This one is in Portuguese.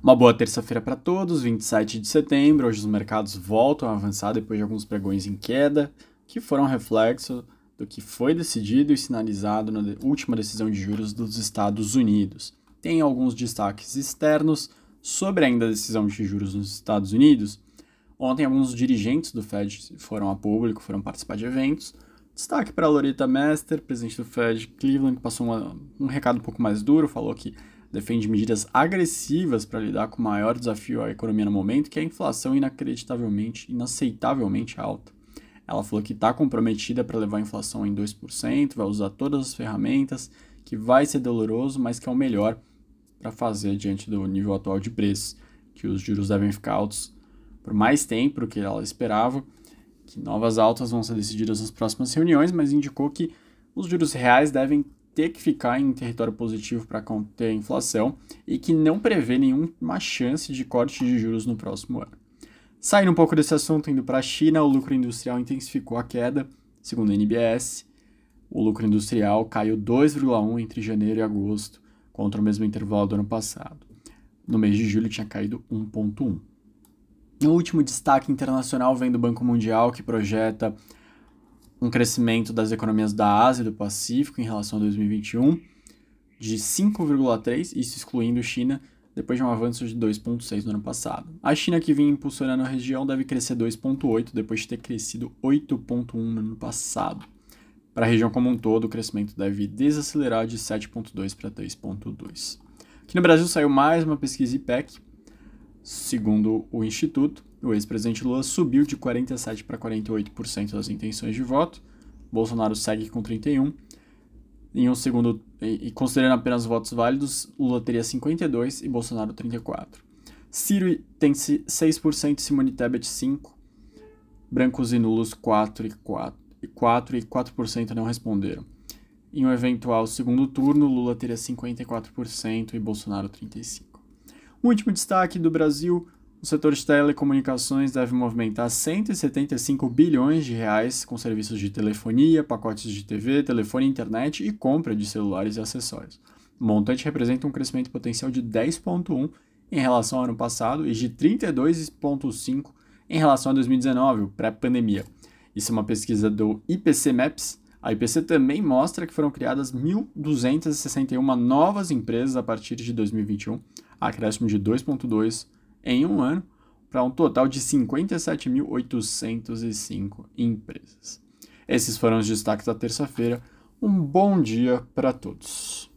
Uma boa terça-feira para todos, 27 de setembro. Hoje os mercados voltam a avançar depois de alguns pregões em queda, que foram reflexo do que foi decidido e sinalizado na última decisão de juros dos Estados Unidos. Tem alguns destaques externos sobre ainda a decisão de juros nos Estados Unidos. Ontem, alguns dirigentes do Fed foram a público, foram participar de eventos. Destaque para Loretta Mester, presidente do Fed Cleveland, que passou uma, um recado um pouco mais duro, falou que defende medidas agressivas para lidar com o maior desafio à economia no momento, que é a inflação inacreditavelmente, inaceitavelmente alta. Ela falou que está comprometida para levar a inflação em 2%, vai usar todas as ferramentas, que vai ser doloroso, mas que é o melhor para fazer diante do nível atual de preços, que os juros devem ficar altos por mais tempo do que ela esperava, que novas altas vão ser decididas nas próximas reuniões, mas indicou que os juros reais devem ter que ficar em território positivo para conter a inflação e que não prevê nenhuma chance de corte de juros no próximo ano. Saindo um pouco desse assunto, indo para a China, o lucro industrial intensificou a queda, segundo a NBS. O lucro industrial caiu 2,1 entre janeiro e agosto, contra o mesmo intervalo do ano passado. No mês de julho tinha caído 1,1. O último destaque internacional vem do Banco Mundial, que projeta um crescimento das economias da Ásia e do Pacífico em relação a 2021 de 5,3, isso excluindo China, depois de um avanço de 2,6 no ano passado. A China, que vinha impulsionando a região, deve crescer 2,8 depois de ter crescido 8,1 no ano passado. Para a região como um todo, o crescimento deve desacelerar de 7,2 para 3,2. Aqui no Brasil saiu mais uma pesquisa IPEC, segundo o Instituto, o ex-presidente Lula subiu de 47% para 48% das intenções de voto. Bolsonaro segue com 31%. Em um segundo, e considerando apenas votos válidos, Lula teria 52% e Bolsonaro 34%. Ciro tem 6%, Simone Tebet 5%, brancos e nulos 4% e 4%, e 4%, e 4% não responderam. Em um eventual segundo turno, Lula teria 54% e Bolsonaro 35%. O último destaque do Brasil o setor de telecomunicações deve movimentar 175 bilhões de reais com serviços de telefonia, pacotes de TV, telefone e internet e compra de celulares e acessórios. O montante representa um crescimento potencial de 10,1 em relação ao ano passado e de 32,5 em relação a 2019, pré-pandemia. Isso é uma pesquisa do IPC Maps. A IPC também mostra que foram criadas 1.261 novas empresas a partir de 2021, acréscimo de 2,2 em um ano, para um total de 57.805 empresas. Esses foram os destaques da terça-feira. Um bom dia para todos.